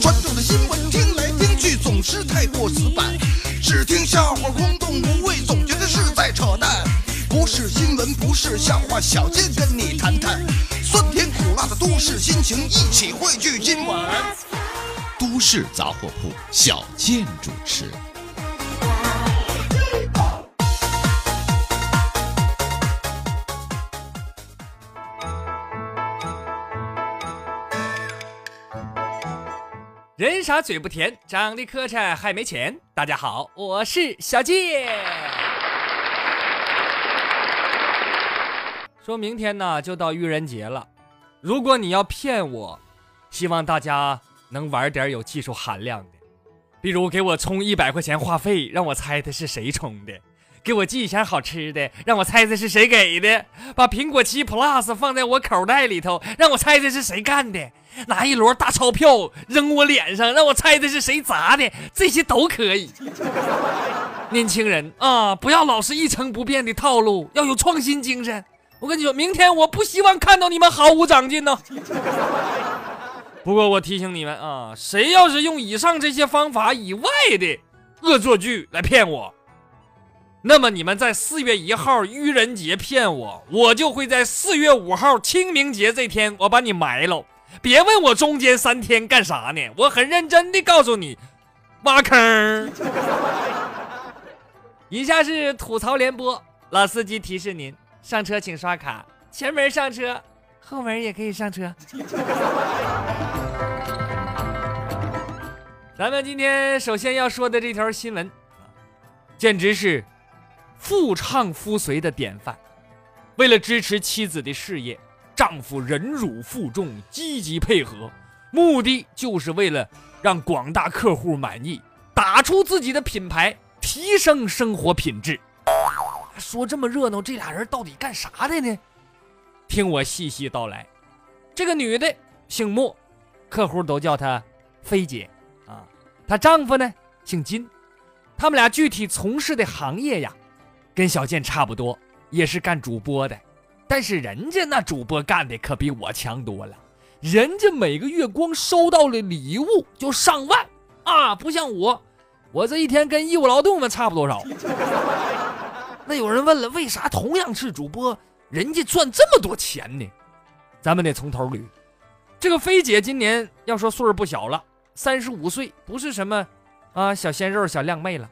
传统的新闻听来听去总是太过死板，只听笑话空洞无味，总觉得是在扯淡。不是新闻，不是笑话，小贱跟你谈谈酸甜苦辣的都市心情，一起汇聚今晚。都市杂货铺，小贱主持。人傻嘴不甜，长得磕碜还没钱。大家好，我是小健。说明天呢就到愚人节了，如果你要骗我，希望大家能玩点有技术含量的，比如给我充一百块钱话费，让我猜猜是谁充的；给我寄一箱好吃的，让我猜猜是谁给的；把苹果七 Plus 放在我口袋里头，让我猜猜是谁干的。拿一摞大钞票扔我脸上，让我猜猜是谁砸的，这些都可以。年轻人啊，不要老是一成不变的套路，要有创新精神。我跟你说，明天我不希望看到你们毫无长进呢。不过我提醒你们啊，谁要是用以上这些方法以外的恶作剧来骗我，那么你们在四月一号愚人节骗我，我就会在四月五号清明节这天我把你埋了。别问我中间三天干啥呢，我很认真的告诉你，挖坑。以下是吐槽联播，老司机提示您：上车请刷卡，前门上车，后门也可以上车。咱们今天首先要说的这条新闻，啊简直是夫唱夫随的典范。为了支持妻子的事业，丈夫忍辱负重，积极配合，目的就是为了让广大客户满意，打出自己的品牌，提升生活品质。说这么热闹，这俩人到底干啥的呢？听我细细道来。这个女的姓莫，客户都叫她菲姐啊。她丈夫呢姓金，他们俩具体从事的行业呀，跟小健差不多，也是干主播的。但是人家那主播干的可比我强多了，人家每个月光收到了礼物就上万啊，不像我，我这一天跟义务劳动们差不多少。那有人问了，为啥同样是主播，人家赚这么多钱呢？咱们得从头捋。这个菲姐今年要说岁数不小了，三十五岁，不是什么啊小鲜肉、小靓妹了。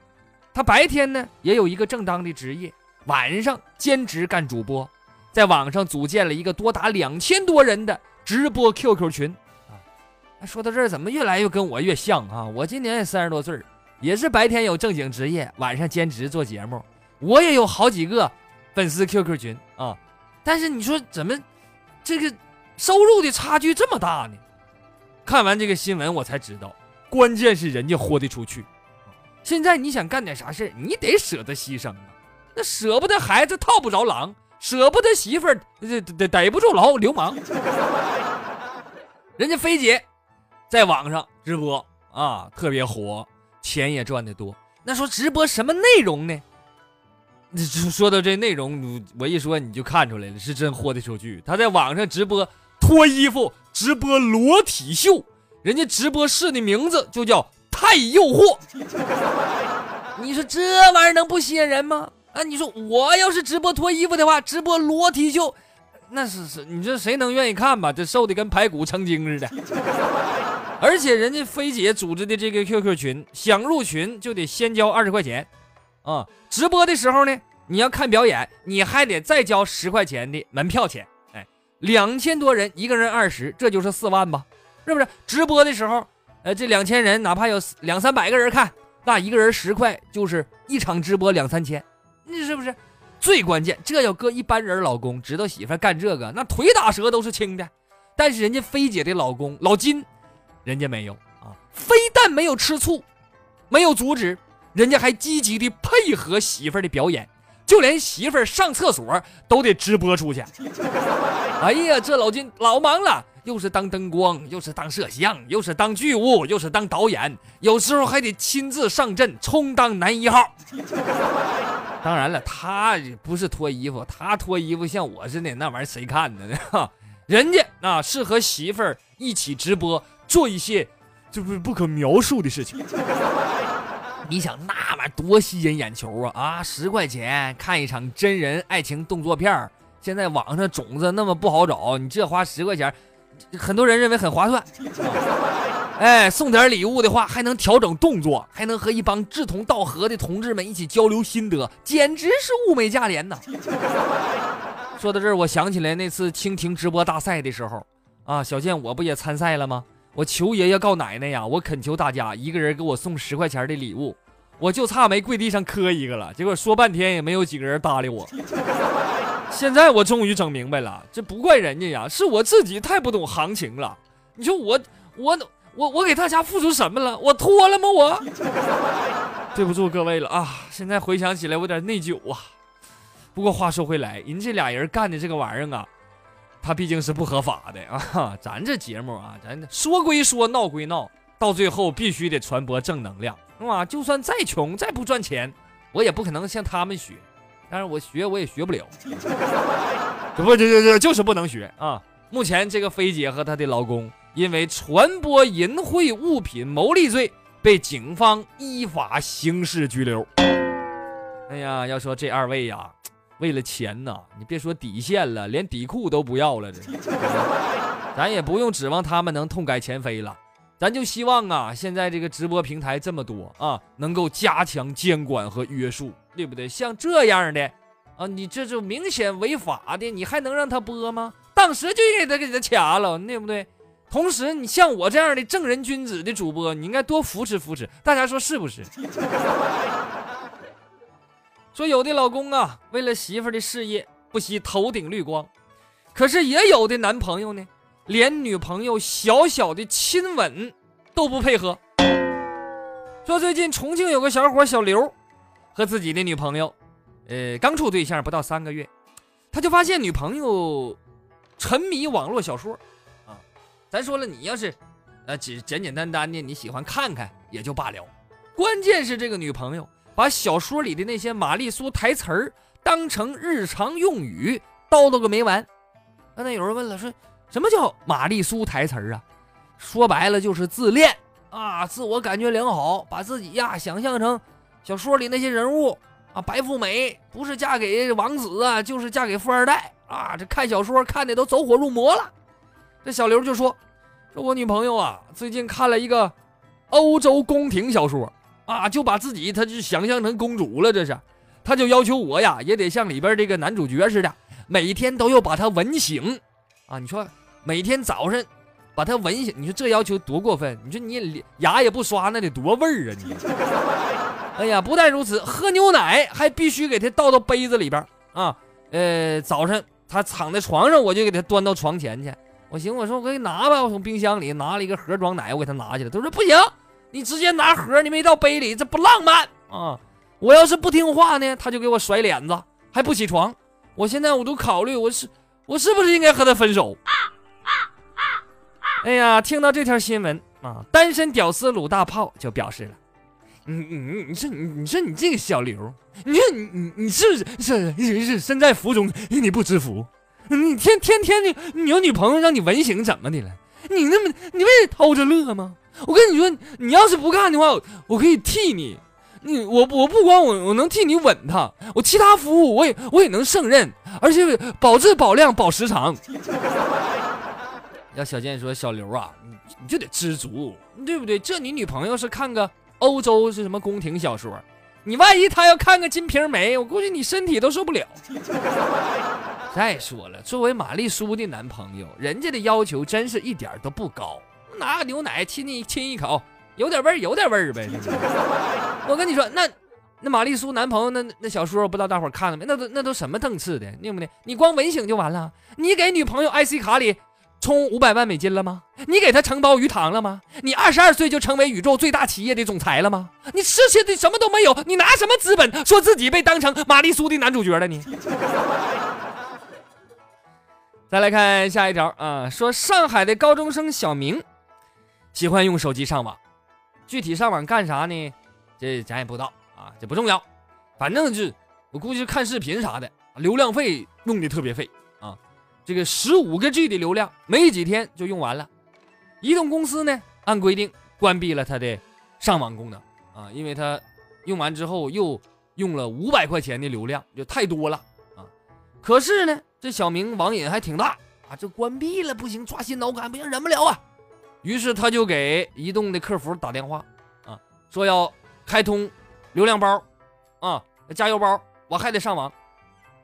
她白天呢也有一个正当的职业，晚上兼职干主播。在网上组建了一个多达两千多人的直播 QQ 群啊。说到这儿，怎么越来越跟我越像啊？我今年也三十多岁也是白天有正经职业，晚上兼职做节目。我也有好几个粉丝 QQ 群，但是你说怎么这个收入的差距这么大呢？看完这个新闻，我才知道，关键是人家豁得出去。现在你想干点啥事你得舍得牺牲啊。那舍不得孩子套不着狼。舍不得媳妇儿，逮逮逮不住牢流氓。人家菲姐在网上直播啊，特别火，钱也赚得多。那说直播什么内容呢？说到这内容，我一说你就看出来了，是真豁得出去。他在网上直播脱衣服，直播裸体秀，人家直播室的名字就叫“太诱惑”。你说这玩意儿能不吸引人吗？啊，你说我要是直播脱衣服的话，直播裸体秀，那是是，你说谁能愿意看吧？这瘦的跟排骨成精似的。而且人家菲姐组织的这个 QQ 群，想入群就得先交二十块钱，啊，直播的时候呢，你要看表演，你还得再交十块钱的门票钱。哎，两千多人，一个人二十，这就是四万吧？是不是？直播的时候，呃，这两千人哪怕有两三百个人看，那一个人十块，就是一场直播两三千。你是不是？最关键，这要搁一般人老公知道媳妇干这个，那腿打折都是轻的。但是人家菲姐的老公老金，人家没有啊，非但没有吃醋，没有阻止，人家还积极的配合媳妇儿的表演，就连媳妇儿上厕所都得直播出去。哎呀，这老金老忙了，又是当灯光，又是当摄像，又是当剧务，又是当导演，有时候还得亲自上阵充当男一号。当然了，他不是脱衣服，他脱衣服像我似的，那玩意儿谁看呢？哈，人家啊是和媳妇儿一起直播，做一些就是不可描述的事情。你想那玩意儿多吸引眼球啊！啊，十块钱看一场真人爱情动作片儿，现在网上种子那么不好找，你这花十块钱，很多人认为很划算。哎，送点礼物的话，还能调整动作，还能和一帮志同道合的同志们一起交流心得，简直是物美价廉呐！说到这儿，我想起来那次蜻蜓直播大赛的时候，啊，小健我不也参赛了吗？我求爷爷告奶奶呀，我恳求大家一个人给我送十块钱的礼物，我就差没跪地上磕一个了。结果说半天也没有几个人搭理我。现在我终于整明白了，这不怪人家呀，是我自己太不懂行情了。你说我我。我我给大家付出什么了？我脱了吗？我 对不住各位了啊！现在回想起来，我有点内疚啊。不过话说回来，人这俩人干的这个玩意儿啊，他毕竟是不合法的啊。咱这节目啊，咱说归说，闹归闹，到最后必须得传播正能量，是吧？就算再穷，再不赚钱，我也不可能向他们学。但是我学，我也学不了。不，这这这就是不能学啊！目前这个菲姐和她的老公。因为传播淫秽物品牟利罪，被警方依法刑事拘留。哎呀，要说这二位呀，为了钱呐，你别说底线了，连底裤都不要了。这，咱也不用指望他们能痛改前非了，咱就希望啊，现在这个直播平台这么多啊，能够加强监管和约束，对不对？像这样的啊，你这就明显违法的，你还能让他播吗？当时就应该给他掐了，对不对？同时，你像我这样的正人君子的主播，你应该多扶持扶持。大家说是不是？说有的老公啊，为了媳妇的事业不惜头顶绿光，可是也有的男朋友呢，连女朋友小小的亲吻都不配合。说最近重庆有个小伙小刘，和自己的女朋友，呃，刚处对象不到三个月，他就发现女朋友沉迷网络小说。啊咱说了，你要是，呃，只简简单单的你喜欢看看也就罢了，关键是这个女朋友把小说里的那些玛丽苏台词儿当成日常用语叨叨个没完。刚才有人问了，说什么叫玛丽苏台词儿啊？说白了就是自恋啊，自我感觉良好，把自己呀想象成小说里那些人物啊，白富美不是嫁给王子啊，就是嫁给富二代啊，这看小说看的都走火入魔了。这小刘就说：“说我女朋友啊，最近看了一个欧洲宫廷小说啊，就把自己他就想象成公主了。这是，他就要求我呀，也得像里边这个男主角似的，每天都要把他吻醒啊。你说每天早上把他吻醒，你说这要求多过分？你说你牙也不刷，那得多味儿啊你！哎呀，不但如此，喝牛奶还必须给他倒到杯子里边啊。呃，早上他躺在床上，我就给他端到床前去。”我行，我说我给你拿吧，我从冰箱里拿了一个盒装奶，我给他拿去了。他说不行，你直接拿盒，你没到杯里，这不浪漫啊！我要是不听话呢，他就给我甩脸子，还不起床。我现在我都考虑，我是我是不是应该和他分手？哎呀，听到这条新闻啊，单身屌丝鲁大炮就表示了，你你你你说你你说你这个小刘，你说你你你是是是是身在福中你不知福。你天天天你你有女朋友让你吻醒怎么的了？你那么你为偷着乐吗？我跟你说，你要是不干的话，我可以替你。你我我不光我我能替你稳他，我其他服务我也我也能胜任，而且保质保量保时长。要小健说小刘啊，你你就得知足，对不对？这你女朋友是看个欧洲是什么宫廷小说，你万一她要看个金瓶梅，我估计你身体都受不了。再说了，作为玛丽苏的男朋友，人家的要求真是一点都不高，拿个牛奶亲你亲一口，有点味儿有点味儿呗。我跟你说，那那玛丽苏男朋友那那小说，我不知道大伙看了没？那都那都什么档次的，对不对？你光吻醒就完了？你给女朋友 IC 卡里充五百万美金了吗？你给她承包鱼塘了吗？你二十二岁就成为宇宙最大企业的总裁了吗？你失去的什么都没有，你拿什么资本说自己被当成玛丽苏的男主角了？你？再来看下一条啊，说上海的高中生小明喜欢用手机上网，具体上网干啥呢？这咱也不知道啊，这不重要，反正就我估计是看视频啥的，流量费用的特别费啊。这个十五个 G 的流量没几天就用完了，移动公司呢按规定关闭了它的上网功能啊，因为它用完之后又用了五百块钱的流量，就太多了啊。可是呢。这小明网瘾还挺大啊！这关闭了不行，抓心挠肝，不行，忍不了啊！于是他就给移动的客服打电话啊，说要开通流量包啊，加油包，我还得上网。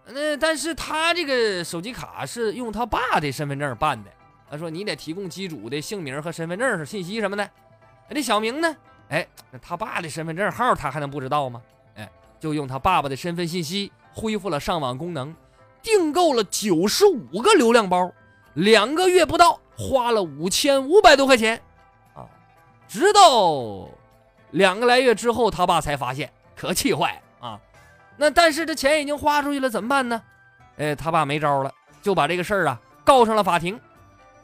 那但是他这个手机卡是用他爸的身份证办的，他说你得提供机主的姓名和身份证信息什么的。这小明呢，哎，那他爸的身份证号他还能不知道吗？哎，就用他爸爸的身份信息恢复了上网功能。订购了九十五个流量包，两个月不到，花了五千五百多块钱，啊，直到两个来月之后，他爸才发现，可气坏了啊！那但是这钱已经花出去了，怎么办呢？哎，他爸没招了，就把这个事儿啊告上了法庭。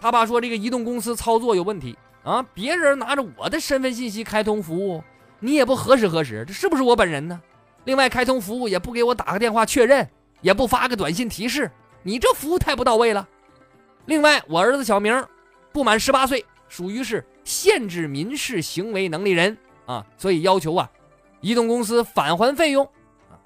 他爸说这个移动公司操作有问题啊，别人拿着我的身份信息开通服务，你也不核实核实，这是不是我本人呢？另外，开通服务也不给我打个电话确认。也不发个短信提示，你这服务太不到位了。另外，我儿子小明不满十八岁，属于是限制民事行为能力人啊，所以要求啊，移动公司返还费用啊，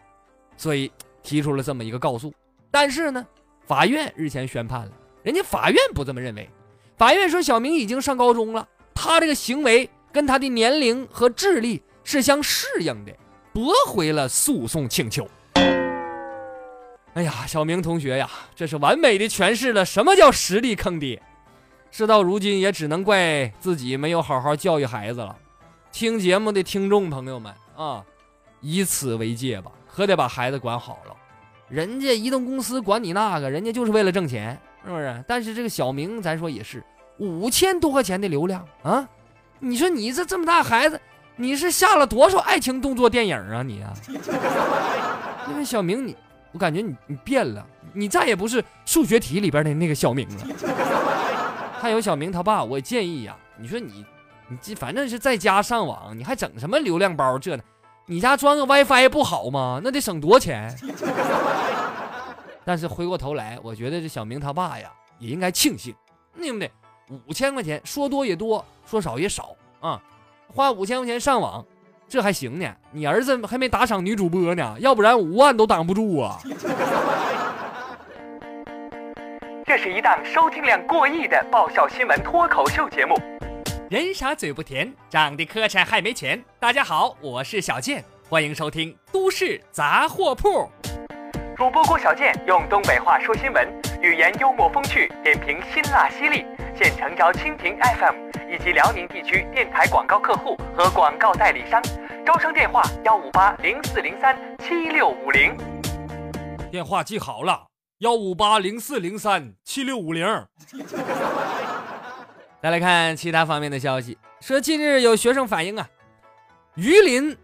所以提出了这么一个告诉。但是呢，法院日前宣判了，人家法院不这么认为，法院说小明已经上高中了，他这个行为跟他的年龄和智力是相适应的，驳回了诉讼请求。哎呀，小明同学呀，这是完美的诠释了什么叫实力坑爹。事到如今，也只能怪自己没有好好教育孩子了。听节目的听众朋友们啊，以此为戒吧，可得把孩子管好了。人家移动公司管你那个，人家就是为了挣钱，是不是？但是这个小明，咱说也是五千多块钱的流量啊！你说你这这么大孩子，你是下了多少爱情动作电影啊你啊？因为小明你。我感觉你你变了，你再也不是数学题里边的那个小明了。还有小明他爸，我建议呀，你说你你这反正是在家上网，你还整什么流量包这呢？你家装个 WiFi 不好吗？那得省多钱。但是回过头来，我觉得这小明他爸呀，也应该庆幸，对不对？五千块钱说多也多，说少也少啊，花五千块钱上网。这还行呢，你儿子还没打赏女主播呢，要不然五万都挡不住啊！这是一档收听量过亿的爆笑新闻脱口秀节目。人傻嘴不甜，长得磕碜还没钱。大家好，我是小健，欢迎收听《都市杂货铺》。主播郭小健用东北话说新闻，语言幽默风趣，点评辛辣犀利。现诚招蜻蜓 FM 以及辽宁地区电台广告客户和广告代理商，招生电话幺五八零四零三七六五零。电话记好了，幺五八零四零三七六五零。再来看其他方面的消息，说近日有学生反映啊，榆林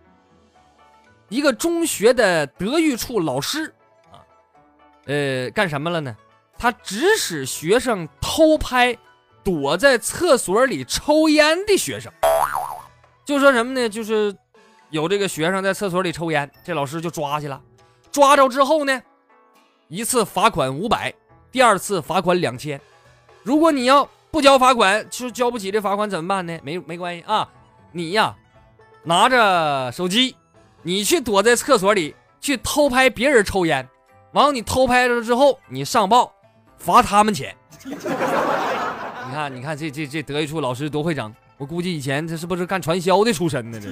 一个中学的德育处老师啊。呃，干什么了呢？他指使学生偷拍躲在厕所里抽烟的学生，就说什么呢？就是有这个学生在厕所里抽烟，这老师就抓去了。抓着之后呢，一次罚款五百，第二次罚款两千。如果你要不交罚款，就交不起这罚款怎么办呢？没没关系啊，你呀拿着手机，你去躲在厕所里去偷拍别人抽烟。完，你偷拍了之后，你上报，罚他们钱。你看，你看这这这德育处老师多会整！我估计以前他是不是干传销的出身呢？这，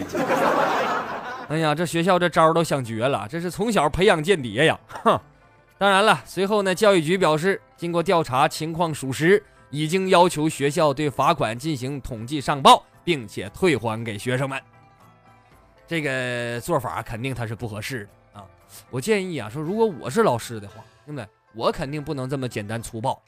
哎呀，这学校这招都想绝了，这是从小培养间谍呀！哼。当然了，随后呢，教育局表示，经过调查，情况属实，已经要求学校对罚款进行统计上报，并且退还给学生们。这个做法肯定他是不合适的啊。我建议啊，说如果我是老师的话，兄弟，我肯定不能这么简单粗暴。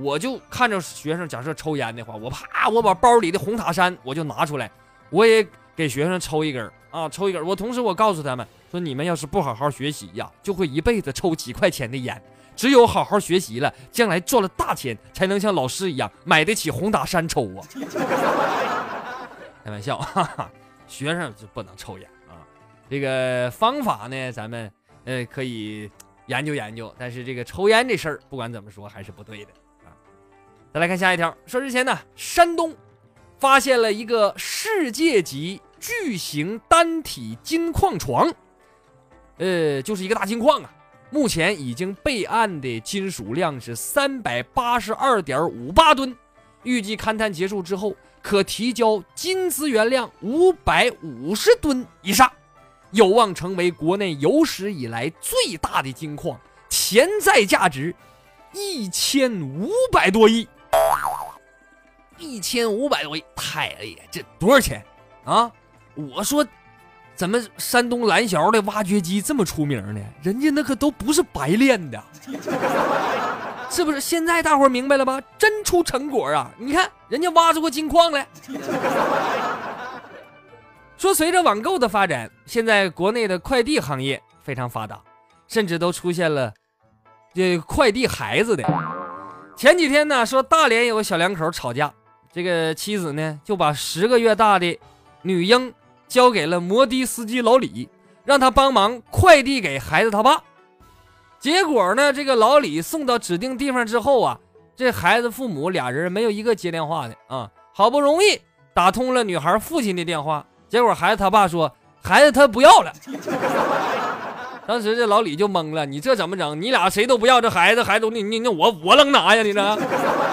我就看着学生，假设抽烟的话，我啪，我把包里的红塔山我就拿出来，我也给学生抽一根啊，抽一根。我同时我告诉他们说，你们要是不好好学习呀，就会一辈子抽几块钱的烟，只有好好学习了，将来赚了大钱，才能像老师一样买得起红塔山抽啊。开玩笑，哈哈，学生就不能抽烟啊。这个方法呢，咱们呃可以研究研究，但是这个抽烟这事儿，不管怎么说还是不对的啊。再来看下一条，说之前呢，山东发现了一个世界级巨型单体金矿床，呃，就是一个大金矿啊。目前已经备案的金属量是三百八十二点五八吨，预计勘探结束之后可提交金资源量五百五十吨以上，有望成为国内有史以来最大的金矿，潜在价值一千五百多亿。一千五百多亿，太厉害！这多少钱啊？我说。怎么山东蓝桥的挖掘机这么出名呢？人家那可都不是白练的，是不是？现在大伙儿明白了吧？真出成果啊！你看人家挖出过金矿来。说随着网购的发展，现在国内的快递行业非常发达，甚至都出现了这快递孩子的。前几天呢，说大连有个小两口吵架，这个妻子呢就把十个月大的女婴。交给了摩的司机老李，让他帮忙快递给孩子他爸。结果呢，这个老李送到指定地方之后啊，这孩子父母俩人没有一个接电话的啊。好不容易打通了女孩父亲的电话，结果孩子他爸说：“孩子他不要了。”当时这老李就懵了：“你这怎么整？你俩谁都不要这孩子，孩子你你你我我能拿呀？你这？”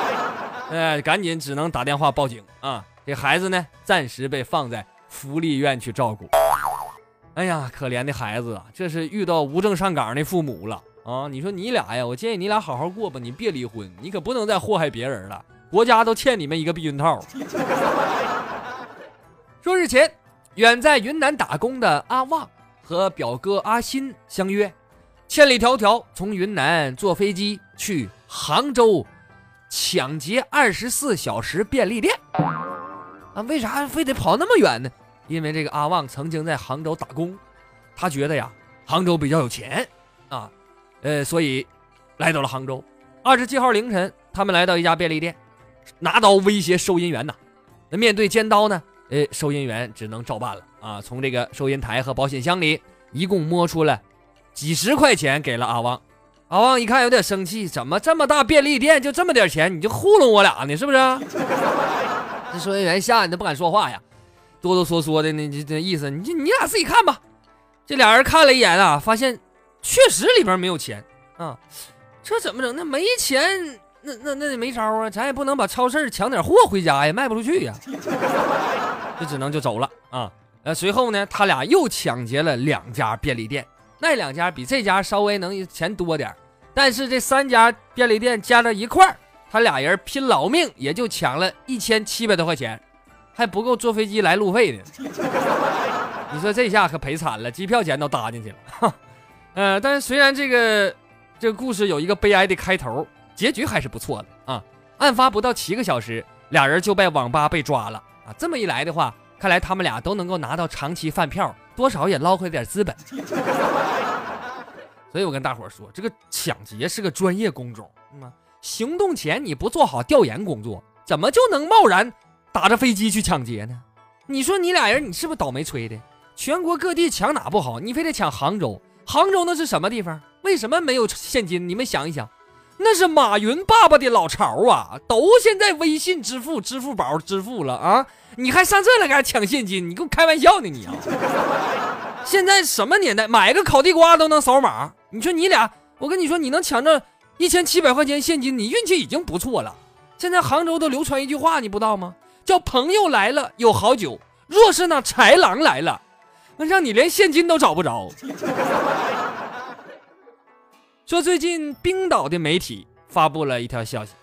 哎，赶紧只能打电话报警啊！这孩子呢，暂时被放在。福利院去照顾，哎呀，可怜的孩子啊！这是遇到无证上岗的父母了啊！你说你俩呀，我建议你俩好好过吧，你别离婚，你可不能再祸害别人了。国家都欠你们一个避孕套。说日前，远在云南打工的阿旺和表哥阿新相约，千里迢迢从云南坐飞机去杭州抢劫二十四小时便利店。啊，为啥非得跑那么远呢？因为这个阿旺曾经在杭州打工，他觉得呀，杭州比较有钱啊，呃，所以来到了杭州。二十七号凌晨，他们来到一家便利店，拿刀威胁收银员呐。那面对尖刀呢，呃，收银员只能照办了啊。从这个收银台和保险箱里，一共摸出了几十块钱给了阿旺。阿旺一看有点生气，怎么这么大便利店就这么点钱，你就糊弄我俩呢？是不是？这收银员吓得都不敢说话呀。哆哆嗦嗦的那这这意思，你你俩自己看吧。这俩人看了一眼啊，发现确实里边没有钱啊。这怎么整？那没钱，那那那得没招啊。咱也不能把超市抢点货回家呀，卖不出去呀。就只能就走了啊。呃，随后呢，他俩又抢劫了两家便利店，那两家比这家稍微能钱多点但是这三家便利店加到一块儿，他俩人拼老命也就抢了一千七百多块钱。还不够坐飞机来路费呢，你说这下可赔惨了，机票钱都搭进去了。呃，但是虽然这个这个故事有一个悲哀的开头，结局还是不错的啊。案发不到七个小时，俩人就被网吧被抓了啊。这么一来的话，看来他们俩都能够拿到长期饭票，多少也捞回点资本。所以我跟大伙说，这个抢劫是个专业工种，嗯，行动前你不做好调研工作，怎么就能贸然？打着飞机去抢劫呢？你说你俩人，你是不是倒霉催的？全国各地抢哪不好，你非得抢杭州？杭州那是什么地方？为什么没有现金？你们想一想，那是马云爸爸的老巢啊！都现在微信支付、支付宝支付了啊！你还上这来给抢现金？你跟我开玩笑呢你啊！现在什么年代，买个烤地瓜都能扫码？你说你俩，我跟你说，你能抢着一千七百块钱现金，你运气已经不错了。现在杭州都流传一句话，你不知道吗？叫朋友来了有好酒，若是那豺狼来了，那让你连现金都找不着。说最近冰岛的媒体发布了一条消息，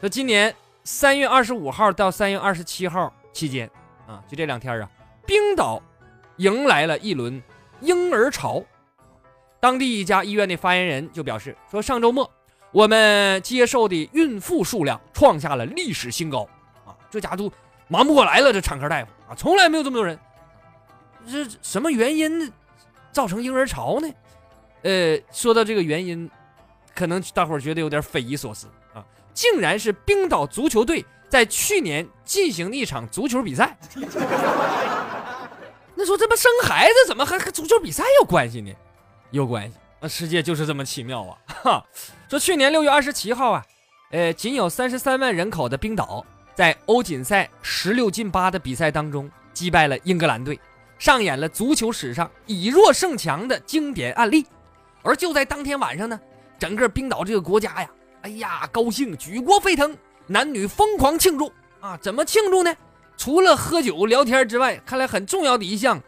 说今年三月二十五号到三月二十七号期间，啊，就这两天啊，冰岛迎来了一轮婴儿潮。当地一家医院的发言人就表示说，上周末我们接受的孕妇数量创下了历史新高。这家都忙不过来了，这产科大夫啊，从来没有这么多人。这什么原因造成婴儿潮呢？呃，说到这个原因，可能大伙儿觉得有点匪夷所思啊，竟然是冰岛足球队在去年进行的一场足球比赛。那说这不生孩子怎么还和足球比赛有关系呢？有关系，那世界就是这么奇妙啊！哈，说去年六月二十七号啊，呃，仅有三十三万人口的冰岛，在欧锦赛十六进八的比赛当中击败了英格兰队，上演了足球史上以弱胜强的经典案例。而就在当天晚上呢，整个冰岛这个国家呀，哎呀，高兴，举国沸腾，男女疯狂庆祝啊！怎么庆祝呢？除了喝酒聊天之外，看来很重要的一项，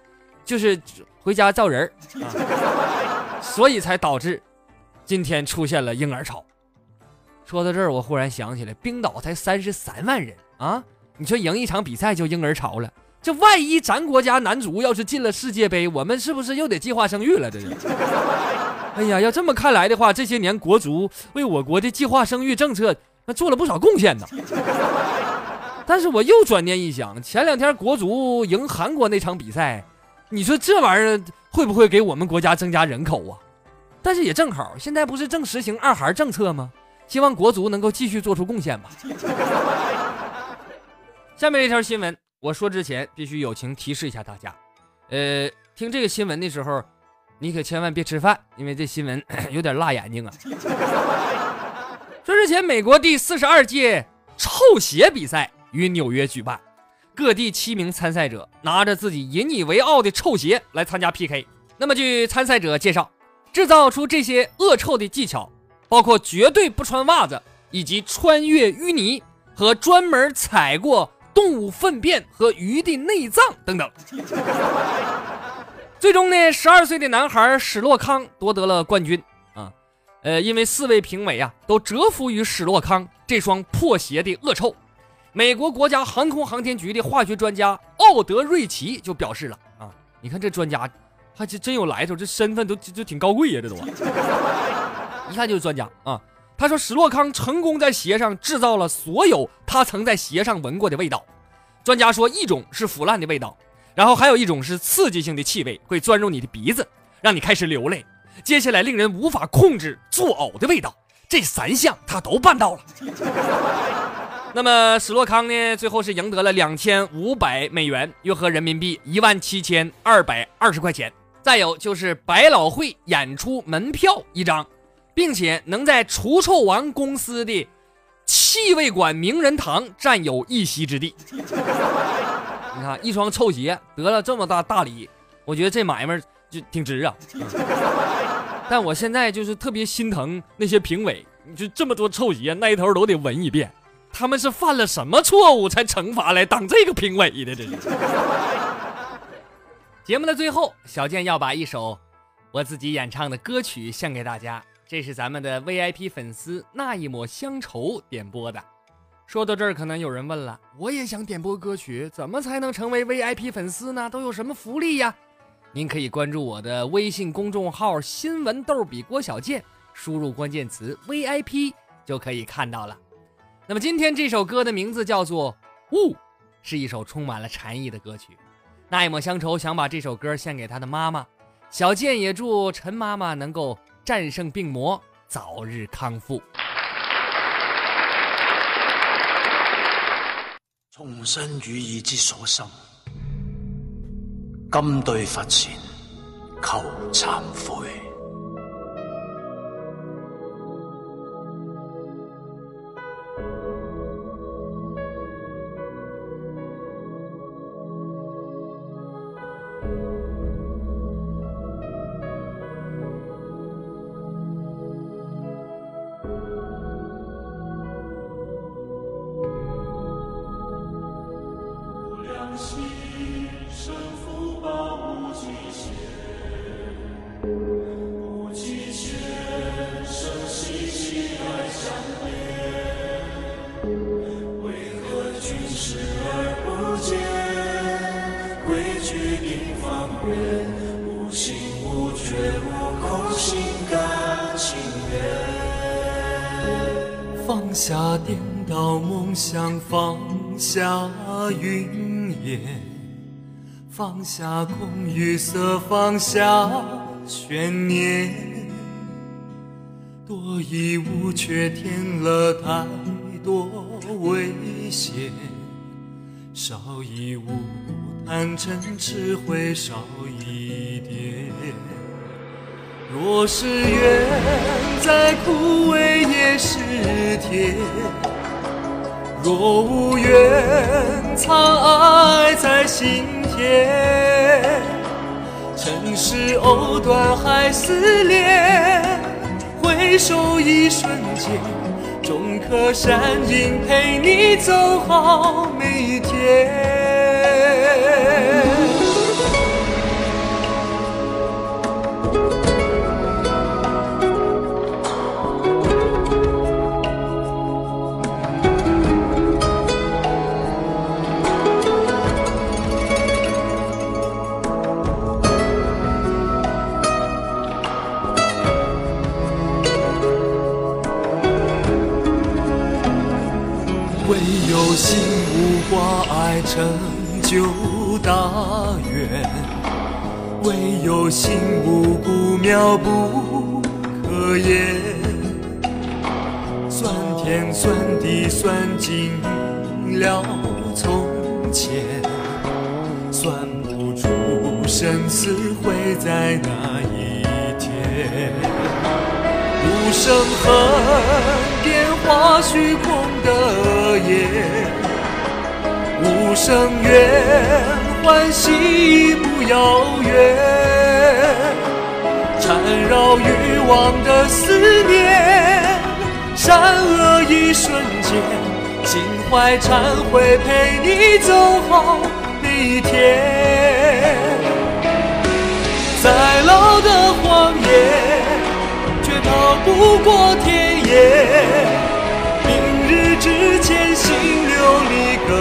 就是回家造人儿，所以才导致今天出现了婴儿潮。说到这儿，我忽然想起来，冰岛才三十三万人啊！你说赢一场比赛就婴儿潮了，这万一咱国家男足要是进了世界杯，我们是不是又得计划生育了？这是。哎呀，要这么看来的话，这些年国足为我国的计划生育政策那做了不少贡献呢。但是我又转念一想，前两天国足赢韩国那场比赛，你说这玩意儿会不会给我们国家增加人口啊？但是也正好，现在不是正实行二孩政策吗？希望国足能够继续做出贡献吧。下面一条新闻，我说之前必须友情提示一下大家，呃，听这个新闻的时候，你可千万别吃饭，因为这新闻 有点辣眼睛啊。说之前美国第四十二届臭鞋比赛。于纽约举办，各地七名参赛者拿着自己引以为傲的臭鞋来参加 PK。那么，据参赛者介绍，制造出这些恶臭的技巧包括绝对不穿袜子，以及穿越淤泥和专门踩过动物粪便和鱼的内脏等等。最终呢，十二岁的男孩史洛康夺得了冠军啊！呃，因为四位评委啊都折服于史洛康这双破鞋的恶臭。美国国家航空航天局的化学专家奥德瑞奇就表示了啊，你看这专家，还真真有来头，这身份都就挺高贵呀，这都，一看就是专家啊。他说史洛康成功在鞋上制造了所有他曾在鞋上闻过的味道。专家说，一种是腐烂的味道，然后还有一种是刺激性的气味，会钻入你的鼻子，让你开始流泪。接下来令人无法控制作呕的味道，这三项他都办到了。那么史洛康呢？最后是赢得了两千五百美元，约合人民币一万七千二百二十块钱。再有就是百老汇演出门票一张，并且能在除臭王公司的气味馆名人堂占有一席之地。你看，一双臭鞋得了这么大大礼，我觉得这买卖就挺值啊。但我现在就是特别心疼那些评委，你就这么多臭鞋，那一头都得闻一遍。他们是犯了什么错误才惩罚来当这个评委的？这是。节目的最后，小健要把一首我自己演唱的歌曲献给大家，这是咱们的 VIP 粉丝那一抹乡愁点播的。说到这儿，可能有人问了，我也想点播歌曲，怎么才能成为 VIP 粉丝呢？都有什么福利呀？您可以关注我的微信公众号“新闻逗比郭小健”，输入关键词 VIP 就可以看到了。那么今天这首歌的名字叫做《雾》，是一首充满了禅意的歌曲。那一抹乡愁想把这首歌献给他的妈妈，小健也祝陈妈妈能够战胜病魔，早日康复。重新予以之所心，今对佛前求忏悔。无心无觉无空，心甘情愿放下颠倒梦想，放下云烟，放下空与色，放下悬念，多一物却添了太多危险，少一物坦诚只会少一点。若是缘再枯萎也是甜，若无缘藏爱在心田。尘世藕断还丝连，回首一瞬间，终可善因陪你走好每一天。唯有心无挂碍成就大愿，唯有心无故妙不可言。算天算地算尽了从前，算不出生死会在哪一天。无声恨变化虚空的眼，无声怨欢喜不遥远，缠绕欲望的思念，善恶一瞬间，心怀忏悔陪你走好每一天，再老的谎言。却逃不过天眼。明日之前，心流离更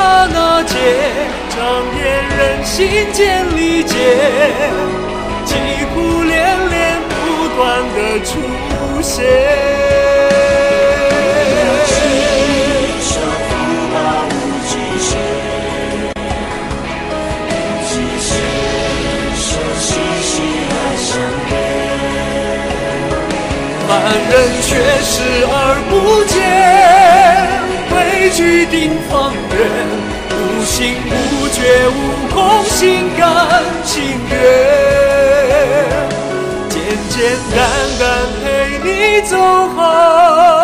刹那间，长夜人心间理解，疾苦连连不断的出现。凡人却视而不见，举定方圆，无心无觉无空，心甘情愿，简简单单陪你走好。